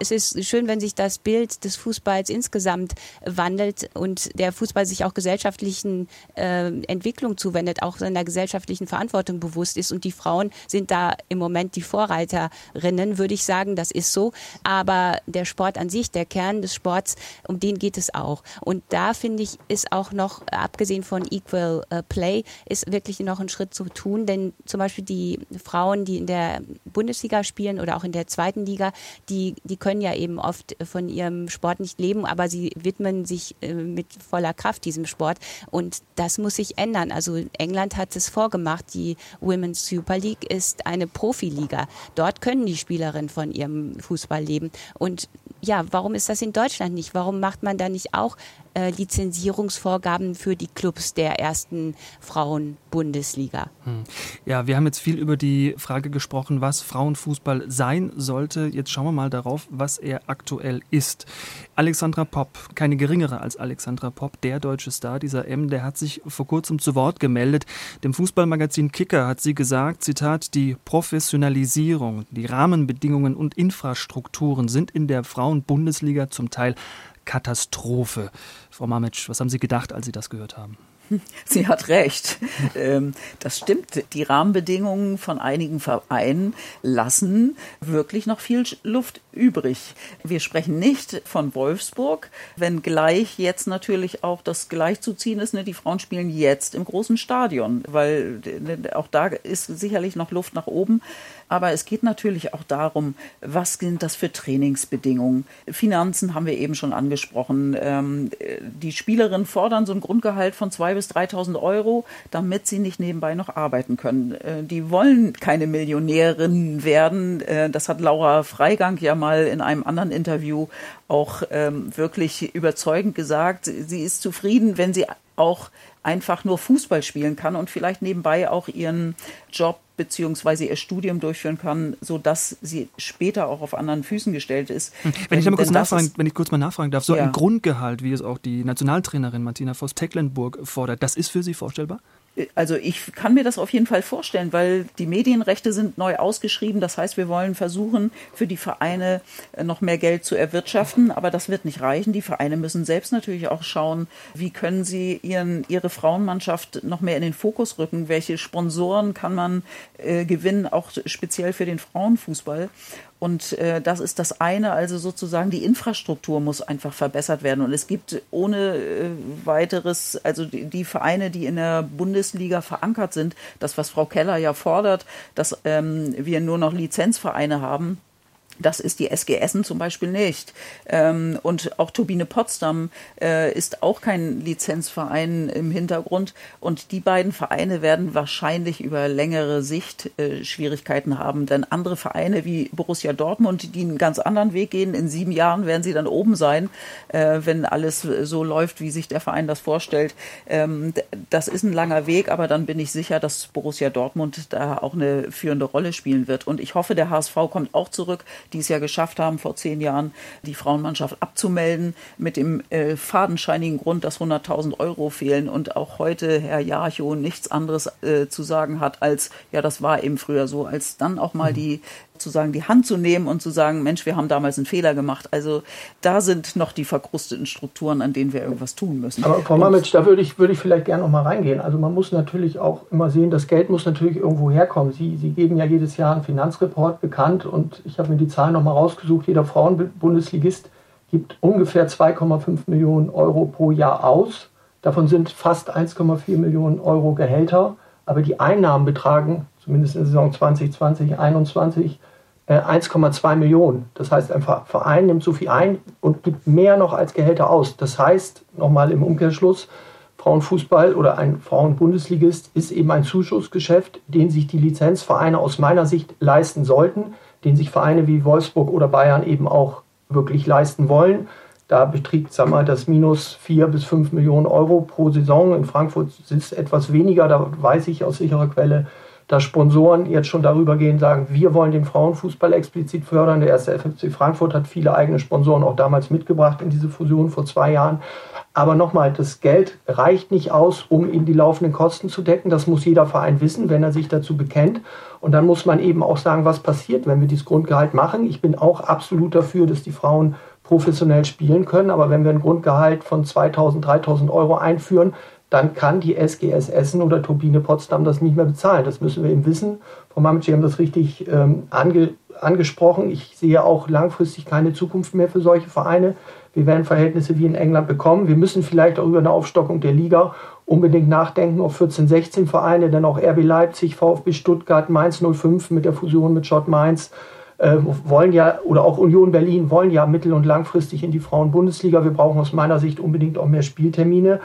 Es ist schön, wenn sich das Bild des Fußballs insgesamt wandelt und der Fußball sich auch gesellschaftlichen äh, Entwicklung zuwendet, auch seiner gesellschaftlichen Verantwortung bewusst ist. Und die Frauen sind da im Moment die Vorreiterinnen, würde ich sagen. Das ist so. Aber der Sport an sich, der Kern des Sports, um den geht es auch. Und da finde ich, ist auch noch abgesehen abgesehen von Equal äh, Play, ist wirklich noch ein Schritt zu tun. Denn zum Beispiel die Frauen, die in der Bundesliga spielen oder auch in der zweiten Liga, die, die können ja eben oft von ihrem Sport nicht leben, aber sie widmen sich äh, mit voller Kraft diesem Sport. Und das muss sich ändern. Also England hat es vorgemacht. Die Women's Super League ist eine Profiliga. Dort können die Spielerinnen von ihrem Fußball leben. Und ja, warum ist das in Deutschland nicht? Warum macht man da nicht auch äh, Lizenzierungsvorgaben für die Clubs der ersten Frauenbundesliga. Hm. Ja, wir haben jetzt viel über die Frage gesprochen, was Frauenfußball sein sollte. Jetzt schauen wir mal darauf, was er aktuell ist. Alexandra Popp, keine geringere als Alexandra Popp, der deutsche Star dieser M, der hat sich vor kurzem zu Wort gemeldet. Dem Fußballmagazin Kicker hat sie gesagt, Zitat, die Professionalisierung, die Rahmenbedingungen und Infrastrukturen sind in der Frauenbundesliga zum Teil Katastrophe. Frau Mamitsch, was haben Sie gedacht, als Sie das gehört haben? Sie hat recht. Ähm, das stimmt. Die Rahmenbedingungen von einigen Vereinen lassen wirklich noch viel Luft übrig. Wir sprechen nicht von Wolfsburg, wenngleich jetzt natürlich auch das gleichzuziehen ist. Ne? Die Frauen spielen jetzt im großen Stadion, weil auch da ist sicherlich noch Luft nach oben. Aber es geht natürlich auch darum, was sind das für Trainingsbedingungen. Finanzen haben wir eben schon angesprochen. Ähm, die Spielerinnen fordern so ein Grundgehalt von 2.000 bis 3.000 Euro, damit sie nicht nebenbei noch arbeiten können. Äh, die wollen keine Millionärinnen werden. Äh, das hat Laura Freigang ja mal in einem anderen Interview auch ähm, wirklich überzeugend gesagt. Sie ist zufrieden, wenn sie auch einfach nur Fußball spielen kann und vielleicht nebenbei auch ihren Job beziehungsweise ihr Studium durchführen kann, so dass sie später auch auf anderen Füßen gestellt ist. Hm. Wenn ich, mal kurz nachfragen, wenn ich kurz mal nachfragen darf, so ja. ein Grundgehalt, wie es auch die Nationaltrainerin Martina Voss-Tecklenburg fordert, das ist für Sie vorstellbar? Also ich kann mir das auf jeden Fall vorstellen, weil die Medienrechte sind neu ausgeschrieben. Das heißt, wir wollen versuchen, für die Vereine äh, noch mehr Geld zu erwirtschaften. Aber das wird nicht reichen. Die Vereine müssen selbst natürlich auch schauen, wie können sie ihren, ihre Frauenmannschaft noch mehr in den Fokus rücken. Welche Sponsoren kann man äh, gewinnen, auch speziell für den Frauenfußball. Und äh, das ist das eine, also sozusagen die Infrastruktur muss einfach verbessert werden. Und es gibt ohne äh, weiteres, also die, die, Vereine, die in der Bundesliga verankert sind, das, was Frau Keller ja fordert, dass ähm, wir nur noch Lizenzvereine haben, Das ist die SG Essen zum Beispiel nicht. Ähm, und auch Turbine Potsdam äh, ist auch kein Lizenzverein im Hintergrund. Und die beiden Vereine werden wahrscheinlich über längere Sicht äh, Schwierigkeiten haben. Denn andere Vereine wie Borussia Dortmund, die einen ganz anderen Weg gehen, in sieben Jahren werden sie dann oben sein, äh, wenn alles so läuft, wie sich der Verein das vorstellt. Ähm, das ist ein langer Weg, aber dann bin ich sicher, dass Borussia Dortmund da auch eine führende Rolle spielen wird. Und ich hoffe, der HSV kommt auch zurück die es ja geschafft haben, vor zehn Jahren die Frauenmannschaft abzumelden, mit dem äh, fadenscheinigen Grund, dass 100.000 Euro fehlen und auch heute Herr Jarcho nichts anderes äh, zu sagen hat als, ja, das war eben früher so, als dann auch mal mhm. die sozusagen die Hand zu nehmen und zu sagen, Mensch, wir haben damals einen Fehler gemacht. Also da sind noch die verkrusteten Strukturen, an denen wir irgendwas tun müssen. Aber Frau Mamitsch, da würde ich, würde ich vielleicht gerne noch mal reingehen. Also man muss natürlich auch immer sehen, das Geld muss natürlich irgendwo herkommen. Sie, Sie geben ja jedes Jahr einen Finanzreport bekannt und ich habe mir die Zahlen noch mal rausgesucht. Jeder Frauenbundesligist gibt ungefähr 2,5 Millionen Euro pro Jahr aus. Davon sind fast 1,4 Millionen Euro Gehälter. Aber die Einnahmen betragen, zumindest in der Saison 2020, 2021, 1,2 äh, Millionen. Das heißt, ein Verein nimmt so viel ein und gibt mehr noch als Gehälter aus. Das heißt, nochmal im Umkehrschluss, Frauenfußball oder ein Frauenbundesligist ist eben ein Zuschussgeschäft, den sich die Lizenzvereine aus meiner Sicht leisten sollten, den sich Vereine wie Wolfsburg oder Bayern eben auch wirklich leisten wollen. Da beträgt sag mal, das Minus 4 bis 5 Millionen Euro pro Saison. In Frankfurt sind es etwas weniger, da weiß ich aus sicherer Quelle, dass Sponsoren jetzt schon darüber gehen, sagen, wir wollen den Frauenfußball explizit fördern. Der erste FFC Frankfurt hat viele eigene Sponsoren auch damals mitgebracht in diese Fusion vor zwei Jahren. Aber nochmal, das Geld reicht nicht aus, um eben die laufenden Kosten zu decken. Das muss jeder Verein wissen, wenn er sich dazu bekennt. Und dann muss man eben auch sagen, was passiert, wenn wir dieses Grundgehalt machen. Ich bin auch absolut dafür, dass die Frauen professionell spielen können. Aber wenn wir ein Grundgehalt von 2000, 3000 Euro einführen, dann kann die SGS Essen oder Turbine Potsdam das nicht mehr bezahlen. Das müssen wir eben wissen. Frau Mamitsch, Sie haben das richtig ähm, ange, angesprochen. Ich sehe auch langfristig keine Zukunft mehr für solche Vereine. Wir werden Verhältnisse wie in England bekommen. Wir müssen vielleicht auch über eine Aufstockung der Liga unbedingt nachdenken auf 14, 16 Vereine, denn auch RB Leipzig, VfB Stuttgart, Mainz 05 mit der Fusion mit Schott Mainz äh, wollen ja, oder auch Union Berlin wollen ja mittel- und langfristig in die Frauenbundesliga. Wir brauchen aus meiner Sicht unbedingt auch mehr Spieltermine.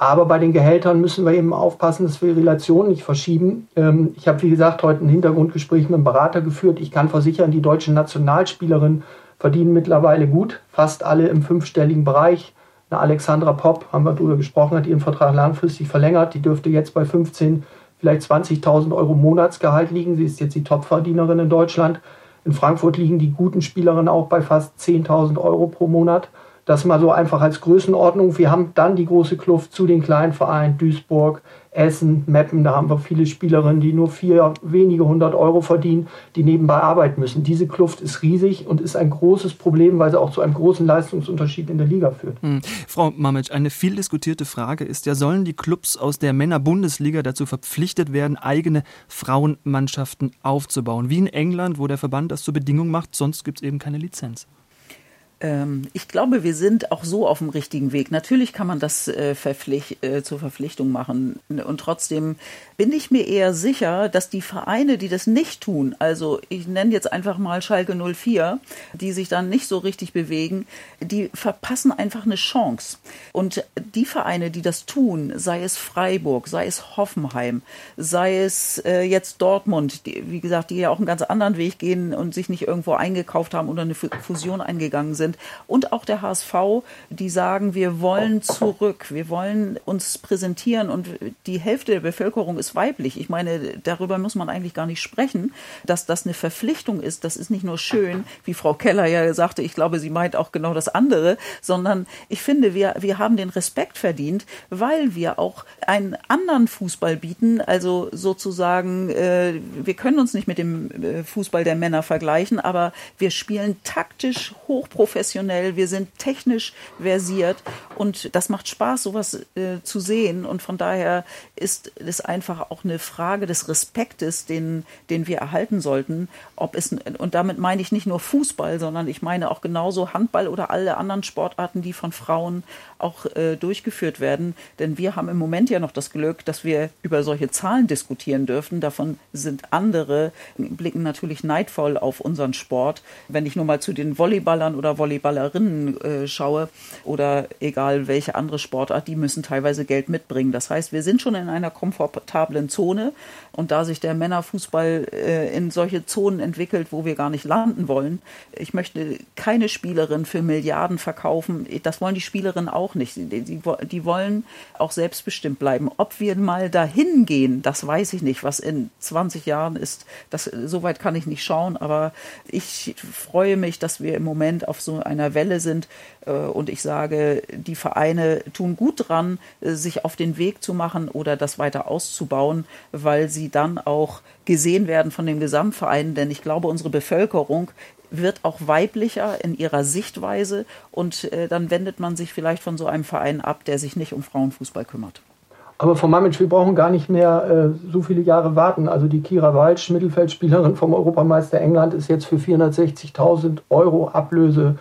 Aber bei den Gehältern müssen wir eben aufpassen, dass wir die Relationen nicht verschieben. Ähm, ich habe, wie gesagt, heute ein Hintergrundgespräch mit einem Berater geführt. Ich kann versichern, die deutschen Nationalspielerinnen verdienen mittlerweile gut, fast alle im fünfstelligen Bereich. Eine Alexandra Popp, haben wir darüber gesprochen, hat ihren Vertrag langfristig verlängert. Die dürfte jetzt bei 15, vielleicht 20.000 Euro Monatsgehalt liegen. Sie ist jetzt die Topverdienerin in Deutschland. In Frankfurt liegen die guten Spielerinnen auch bei fast 10.000 Euro pro Monat. Das mal so einfach als Größenordnung. Wir haben dann die große Kluft zu den kleinen Vereinen Duisburg, Essen, Meppen. Da haben wir viele Spielerinnen, die nur vier, wenige hundert Euro verdienen, die nebenbei arbeiten müssen. Diese Kluft ist riesig und ist ein großes Problem, weil sie auch zu einem großen Leistungsunterschied in der Liga führt. Hm. Frau Mamitsch, eine viel diskutierte Frage ist ja, sollen die Clubs aus der Männerbundesliga dazu verpflichtet werden, eigene Frauenmannschaften aufzubauen? Wie in England, wo der Verband das zur Bedingung macht, sonst gibt es eben keine Lizenz. Ähm, ich glaube, wir sind auch so auf dem richtigen Weg. Natürlich kann man das äh, verpflicht, äh, zur Verpflichtung machen. Und trotzdem bin ich mir eher sicher, dass die Vereine, die das nicht tun, also ich nenne jetzt einfach mal Schalke 04, die sich dann nicht so richtig bewegen, die verpassen einfach eine Chance. Und die Vereine, die das tun, sei es Freiburg, sei es Hoffenheim, sei es äh, jetzt Dortmund, die, wie gesagt, die ja auch einen ganz anderen Weg gehen und sich nicht irgendwo eingekauft haben oder eine Fusion eingegangen sind, sind und auch der HSV, die sagen, wir wollen zurück, wir wollen uns präsentieren und die Hälfte der Bevölkerung ist weiblich. Ich meine, darüber muss man eigentlich gar nicht sprechen, dass das eine Verpflichtung ist. Das ist nicht nur schön, wie Frau Keller ja sagte, ich glaube, sie meint auch genau das andere, sondern ich finde, wir, wir haben den Respekt verdient, weil wir auch einen anderen Fußball bieten, also sozusagen, äh, wir können uns nicht mit dem äh, Fußball der Männer vergleichen, aber wir spielen taktisch hochprofessionell professionell, wir sind technisch versiert und das macht Spaß, sowas äh, zu sehen. Und von daher ist es einfach auch eine Frage des Respektes, den, den wir erhalten sollten. Ob es, und damit meine ich nicht nur Fußball, sondern ich meine auch genauso Handball oder alle anderen Sportarten, die von Frauen auch äh, durchgeführt werden. Denn wir haben im Moment ja noch das Glück, dass wir über solche Zahlen diskutieren dürfen. Davon sind andere, blicken natürlich neidvoll auf unseren Sport. Wenn ich nur mal zu den Volleyballern oder Volleyballerinnen äh, schaue oder egal welche andere Sportart, die müssen teilweise Geld mitbringen. Das heißt, wir sind schon in einer komfortablen Zone. Und da sich der Männerfußball äh, in solche Zonen entwickelt, wo wir gar nicht landen wollen, ich möchte keine Spielerin für Milliarden verkaufen. Das wollen die Spielerinnen auch nicht. Die, die, die wollen auch selbstbestimmt bleiben. Ob wir mal dahin gehen, das weiß ich nicht. Was in 20 Jahren ist, das, soweit kann ich nicht schauen. Aber ich freue mich, dass wir im Moment auf so einer Welle sind. Äh, und ich sage, die Vereine tun gut dran, äh, sich auf den Weg zu machen oder das weiter auszubauen, weil sie dann auch gesehen werden von den Gesamtvereinen. Denn ich glaube, unsere Bevölkerung wird auch weiblicher in ihrer Sichtweise und äh, dann wendet man sich vielleicht von so einem Verein ab, der sich nicht um Frauenfußball kümmert. Aber Mamic, wir brauchen gar nicht mehr äh, so viele Jahre warten. Also die Kira Walsch, Mittelfeldspielerin vom Europameister England, ist jetzt für 460.000 Euro Ablöse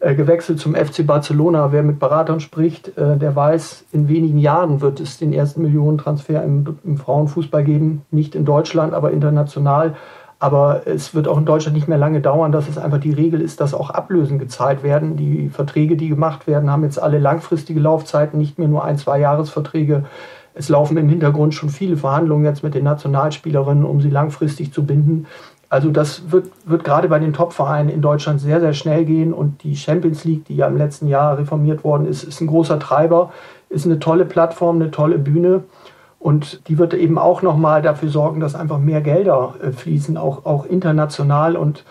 äh, gewechselt zum FC Barcelona. Wer mit Beratern spricht, äh, der weiß, in wenigen Jahren wird es den ersten Millionentransfer im, im Frauenfußball geben. Nicht in Deutschland, aber international. Aber es wird auch in Deutschland nicht mehr lange dauern, dass es einfach die Regel ist, dass auch Ablösen gezahlt werden. Die Verträge, die gemacht werden, haben jetzt alle langfristige Laufzeiten, nicht mehr nur ein, zwei Jahresverträge. Es laufen im Hintergrund schon viele Verhandlungen jetzt mit den Nationalspielerinnen, um sie langfristig zu binden. Also das wird, wird gerade bei den Top-Vereinen in Deutschland sehr, sehr schnell gehen. Und die Champions League, die ja im letzten Jahr reformiert worden ist, ist ein großer Treiber, ist eine tolle Plattform, eine tolle Bühne. Und die wird eben auch nochmal dafür sorgen, dass einfach mehr Gelder äh, fließen, auch, auch international. Und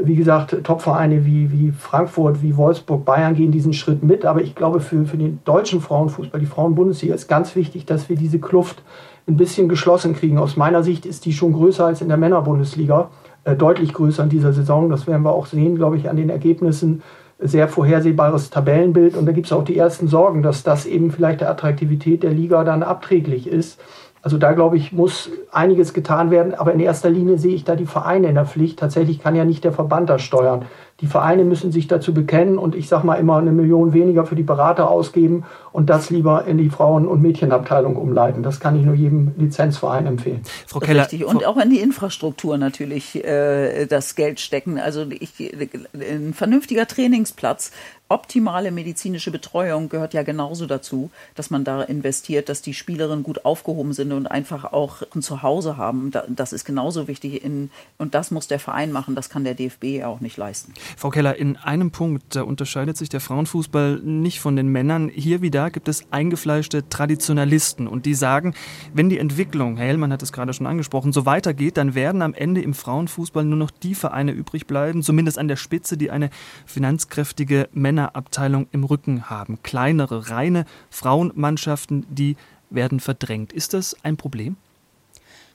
wie gesagt, Topvereine wie, wie Frankfurt, wie Wolfsburg, Bayern gehen diesen Schritt mit. Aber ich glaube, für, für den deutschen Frauenfußball, die Frauenbundesliga, ist ganz wichtig, dass wir diese Kluft ein bisschen geschlossen kriegen. Aus meiner Sicht ist die schon größer als in der Männerbundesliga, äh, deutlich größer in dieser Saison. Das werden wir auch sehen, glaube ich, an den Ergebnissen sehr vorhersehbares Tabellenbild. Und da gibt es auch die ersten Sorgen, dass das eben vielleicht der Attraktivität der Liga dann abträglich ist. Also da glaube ich, muss einiges getan werden. Aber in erster Linie sehe ich da die Vereine in der Pflicht. Tatsächlich kann ja nicht der Verband das steuern. Die Vereine müssen sich dazu bekennen und ich sage mal immer eine Million weniger für die Berater ausgeben und das lieber in die Frauen- und Mädchenabteilung umleiten. Das kann ich nur jedem Lizenzverein empfehlen. Frau Keller. Richtig. Und auch in die Infrastruktur natürlich äh, das Geld stecken. Also ich, ein vernünftiger Trainingsplatz optimale medizinische Betreuung gehört ja genauso dazu, dass man da investiert, dass die Spielerinnen gut aufgehoben sind und einfach auch ein Zuhause haben. Das ist genauso wichtig in, und das muss der Verein machen. Das kann der DFB auch nicht leisten. Frau Keller, in einem Punkt da unterscheidet sich der Frauenfußball nicht von den Männern. Hier wie da gibt es eingefleischte Traditionalisten und die sagen, wenn die Entwicklung, Herr Hellmann hat es gerade schon angesprochen, so weitergeht, dann werden am Ende im Frauenfußball nur noch die Vereine übrig bleiben, zumindest an der Spitze, die eine finanzkräftige Männerabteilung im Rücken haben. Kleinere, reine Frauenmannschaften, die werden verdrängt. Ist das ein Problem?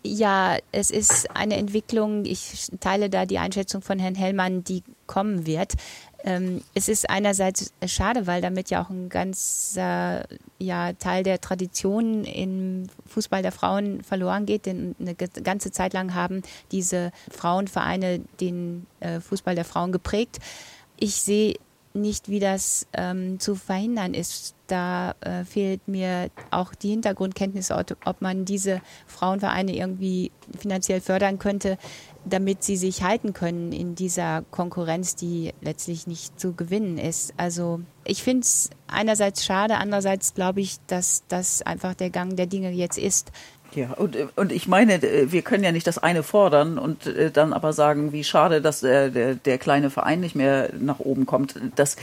Ja, es ist eine Entwicklung, ich teile da die Einschätzung von Herrn Hellmann, die kommen wird. Ähm, es ist einerseits schade, weil damit ja auch ein ganzer ja, Teil der Tradition im Fußball der Frauen verloren geht, denn eine ganze Zeit lang haben diese Frauenvereine den äh, Fußball der Frauen geprägt. Ich sehe nicht, wie das ähm, zu verhindern ist. Da äh, fehlt mir auch die Hintergrundkenntnis, ob man diese Frauenvereine irgendwie finanziell fördern könnte, damit sie sich halten können in dieser Konkurrenz, die letztlich nicht zu gewinnen ist. Also ich finde es einerseits schade, andererseits glaube ich, dass das einfach der Gang der Dinge jetzt ist. Ja, und, und ich meine, wir können ja nicht das eine fordern und äh, dann aber sagen, wie schade, dass der, der, kleine Verein nicht mehr nach oben kommt. Das,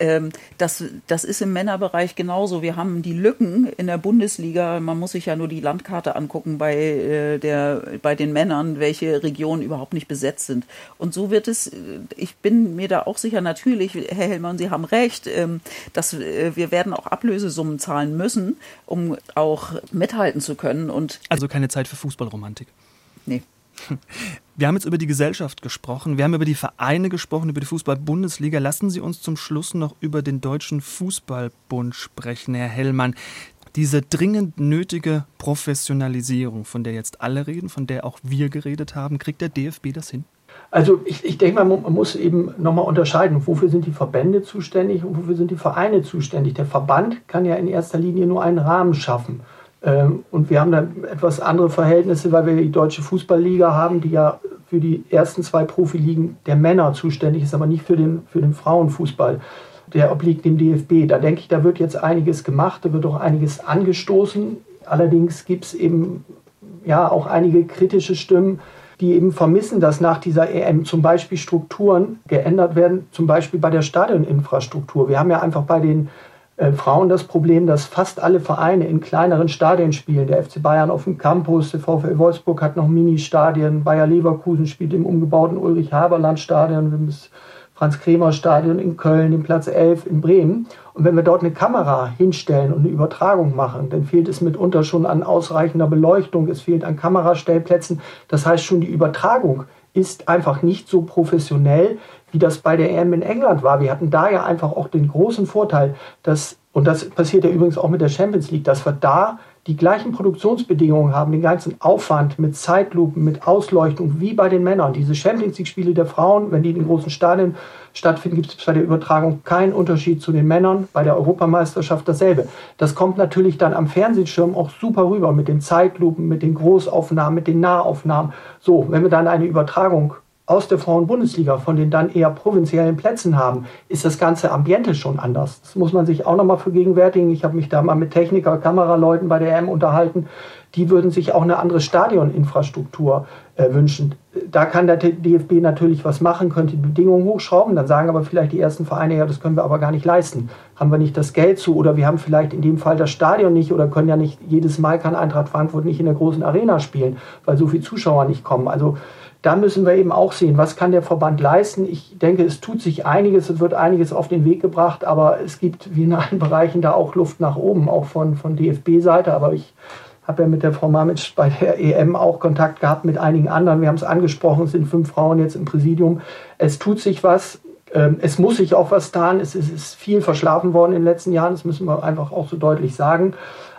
ähm, das, das ist im Männerbereich genauso. Wir haben die Lücken in der Bundesliga. Man muss sich ja nur die Landkarte angucken bei, äh, der, bei den Männern, welche Regionen überhaupt nicht besetzt sind. Und so wird es, ich bin mir da auch sicher, natürlich, Herr Hellmann, Sie haben recht, ähm, dass äh, wir werden auch Ablösesummen zahlen müssen, um auch mithalten zu können. Und also keine Zeit für Fußballromantik. Nee. Wir haben jetzt über die Gesellschaft gesprochen, wir haben über die Vereine gesprochen, über die Fußball-Bundesliga. Lassen Sie uns zum Schluss noch über den Deutschen Fußballbund sprechen, Herr Hellmann. Diese dringend nötige Professionalisierung, von der jetzt alle reden, von der auch wir geredet haben, kriegt der DFB das hin? Also ich, ich denke mal, man muss eben nochmal unterscheiden, wofür sind die Verbände zuständig und wofür sind die Vereine zuständig. Der Verband kann ja in erster Linie nur einen Rahmen schaffen. Ähm, und wir haben da etwas andere Verhältnisse, weil wir die Deutsche Fußballliga haben, die ja für die ersten zwei Profiligen der Männer zuständig ist, aber nicht für den, für den Frauenfußball. Der obliegt dem DFB. Da denke ich, da wird jetzt einiges gemacht, da wird auch einiges angestoßen. Allerdings gibt es eben ja auch einige kritische Stimmen, die eben vermissen, dass nach dieser EM zum Beispiel Strukturen geändert werden, zum Beispiel bei der Stadioninfrastruktur. Wir haben ja einfach bei den äh, Frauen das Problem, dass fast alle Vereine in kleineren Stadien spielen. Der FC Bayern auf dem Campus, der VfL Wolfsburg hat noch Mini-Stadien, Bayer Leverkusen spielt im umgebauten Ulrich-Haberland-Stadion, das Franz-Kremer-Stadion in Köln, den Platz 11 in Bremen. Und wenn wir dort eine Kamera hinstellen und eine Übertragung machen, dann fehlt es mitunter schon an ausreichender Beleuchtung, es fehlt an Kamerastellplätzen. Das heißt schon, die Übertragung ist einfach nicht so professionell, wie das bei der EM in England war. Wir hatten da ja einfach auch den großen Vorteil, dass, und das passiert ja übrigens auch mit der Champions League, dass wir da die gleichen Produktionsbedingungen haben, den ganzen Aufwand mit Zeitlupen, mit Ausleuchtung wie bei den Männern. Diese Champions League-Spiele der Frauen, wenn die in den großen Stadien stattfinden, gibt es bei der Übertragung keinen Unterschied zu den Männern. Bei der Europameisterschaft dasselbe. Das kommt natürlich dann am Fernsehschirm auch super rüber mit den Zeitlupen, mit den Großaufnahmen, mit den Nahaufnahmen. So, wenn wir dann eine Übertragung aus der Frauen-Bundesliga von den dann eher provinziellen Plätzen haben, ist das ganze Ambiente schon anders. Das muss man sich auch nochmal vergegenwärtigen. Ich habe mich da mal mit Techniker, Kameraleuten bei der EM unterhalten. Die würden sich auch eine andere Stadioninfrastruktur äh, wünschen. Da kann der DFB natürlich was machen, könnte die Bedingungen hochschrauben. Dann sagen aber vielleicht die ersten Vereine, ja, das können wir aber gar nicht leisten. Haben wir nicht das Geld zu oder wir haben vielleicht in dem Fall das Stadion nicht oder können ja nicht jedes Mal kann Eintracht Frankfurt nicht in der großen Arena spielen, weil so viele Zuschauer nicht kommen. Also da müssen wir eben auch sehen, was kann der Verband leisten. Ich denke, es tut sich einiges, es wird einiges auf den Weg gebracht, aber es gibt wie in allen Bereichen da auch Luft nach oben, auch von, von DFB-Seite. Aber ich habe ja mit der Frau Mamic bei der EM auch Kontakt gehabt mit einigen anderen. Wir haben es angesprochen, es sind fünf Frauen jetzt im Präsidium. Es tut sich was. Ähm, es muss sich auch was tun. Es ist viel verschlafen worden in den letzten Jahren. Das müssen wir einfach auch so deutlich sagen.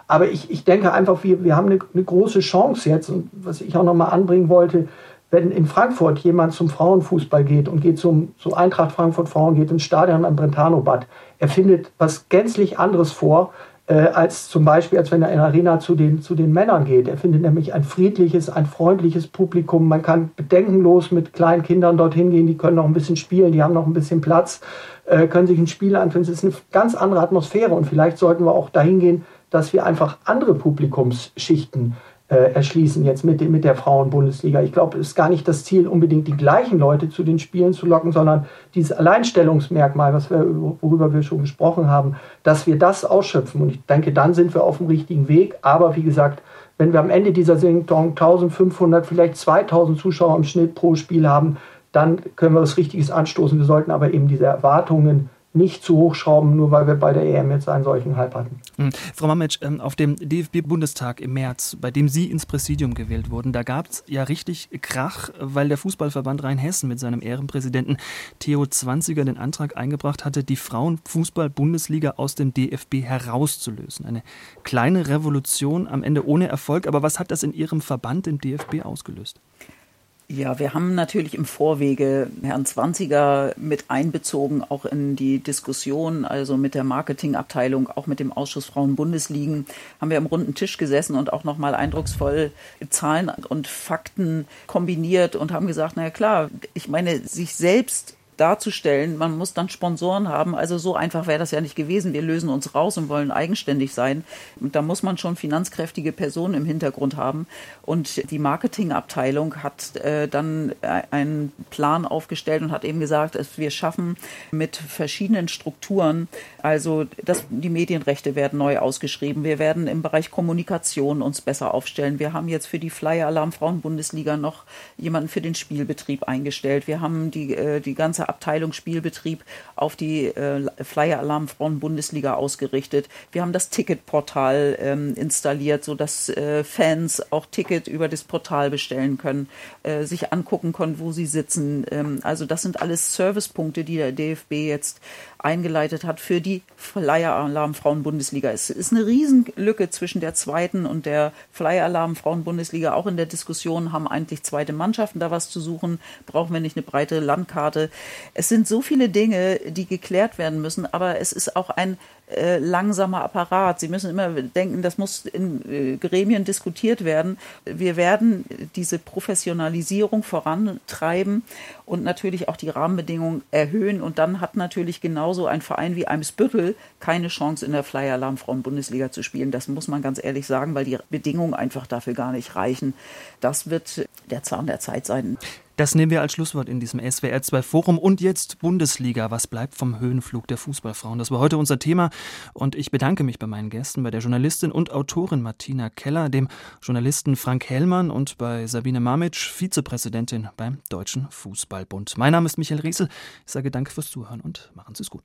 Aber ich, ich denke einfach, wir, wir haben eine, eine große Chance jetzt. Und was ich auch nochmal anbringen wollte, wenn in Frankfurt jemand zum Frauenfußball geht und geht zum, zu Eintracht Frankfurt Frauen, geht ins Stadion am Brentano-Bad, er findet was gänzlich anderes vor, äh, als zum Beispiel, als wenn er in der Arena zu den, zu den Männern geht. Er findet nämlich ein friedliches, ein freundliches Publikum. Man kann bedenkenlos mit kleinen Kindern dorthin gehen, die können noch ein bisschen spielen, die haben noch ein bisschen Platz, äh, können sich ein Spiel anschauen. Es ist eine ganz andere Atmosphäre und vielleicht sollten wir auch dahin gehen, dass wir einfach andere Publikumsschichten äh, erschließen jetzt mit, mit der Frauenbundesliga. Ich glaube, es ist gar nicht das Ziel, unbedingt die gleichen Leute zu den Spielen zu locken, sondern dieses Alleinstellungsmerkmal, was wir, worüber wir schon gesprochen haben, dass wir das ausschöpfen. Und ich denke, dann sind wir auf dem richtigen Weg. Aber wie gesagt, wenn wir am Ende dieser Saison 1500, vielleicht 2000 Zuschauer im Schnitt pro Spiel haben, dann können wir was Richtiges anstoßen. Wir sollten aber eben diese Erwartungen nicht zu hochschrauben, nur weil wir bei der EM jetzt einen solchen Hype hatten. Mhm. Frau Mametsch, ähm, auf dem DFB-Bundestag im März, bei dem Sie ins Präsidium gewählt wurden, da gab es ja richtig Krach, weil der Fußballverband Rheinhessen mit seinem Ehrenpräsidenten Theo Zwanziger den Antrag eingebracht hatte, die Frauenfußball-Bundesliga aus dem DFB herauszulösen. Eine kleine Revolution, am Ende ohne Erfolg. Aber was hat das in Ihrem Verband, dem DFB, ausgelöst? Ja, wir haben natürlich im Vorwege Herrn Zwanziger mit einbezogen, auch in die Diskussion, also mit der Marketingabteilung, auch mit dem Ausschuss Frauen Bundesligen, haben wir am runden Tisch gesessen und auch nochmal eindrucksvoll Zahlen und Fakten kombiniert und haben gesagt, na ja klar, ich meine, sich selbst darzustellen. Man muss dann Sponsoren haben. Also so einfach wäre das ja nicht gewesen. Wir lösen uns raus und wollen eigenständig sein. Und da muss man schon finanzkräftige Personen im Hintergrund haben. Und die Marketingabteilung hat äh, dann einen Plan aufgestellt und hat eben gesagt, wir schaffen mit verschiedenen Strukturen, also dass die Medienrechte werden neu ausgeschrieben. Wir werden im Bereich Kommunikation uns besser aufstellen. Wir haben jetzt für die Flyer Alarm Frauen Bundesliga noch jemanden für den Spielbetrieb eingestellt. Wir haben die, äh, die ganze ganze Abteilung Spielbetrieb auf die äh, Flyer Alarm Frauen Bundesliga ausgerichtet. Wir haben das Ticketportal ähm, installiert, so dass äh, Fans auch Ticket über das Portal bestellen können, äh, sich angucken können, wo sie sitzen. Ähm, also das sind alles Servicepunkte, die der DFB jetzt eingeleitet hat für die Flyer Alarm Frauen Bundesliga. Es ist eine Riesenlücke zwischen der zweiten und der Flyer Alarm Frauen Bundesliga. Auch in der Diskussion haben eigentlich zweite Mannschaften da was zu suchen. Brauchen wir nicht eine breite Landkarte? Es sind so viele Dinge, die geklärt werden müssen, aber es ist auch ein äh, langsamer Apparat. Sie müssen immer denken, das muss in äh, Gremien diskutiert werden. Wir werden diese Professionalisierung vorantreiben und natürlich auch die Rahmenbedingungen erhöhen. Und dann hat natürlich genauso ein Verein wie Eimsbüttel keine Chance, in der Flyer Alarm Frauen-Bundesliga zu spielen. Das muss man ganz ehrlich sagen, weil die Bedingungen einfach dafür gar nicht reichen. Das wird der Zahn der Zeit sein. Das nehmen wir als Schlusswort in diesem SWR 2 Forum. Und jetzt Bundesliga. Was bleibt vom Höhenflug der Fußballfrauen? Das war heute unser Thema. Und ich bedanke mich bei meinen Gästen, bei der Journalistin und Autorin Martina Keller, dem Journalisten Frank Hellmann und bei Sabine Mamitsch, Vizepräsidentin beim Deutschen Fußballbund. Mein Name ist Michael Riesel. Ich sage danke fürs Zuhören und machen Sie es gut.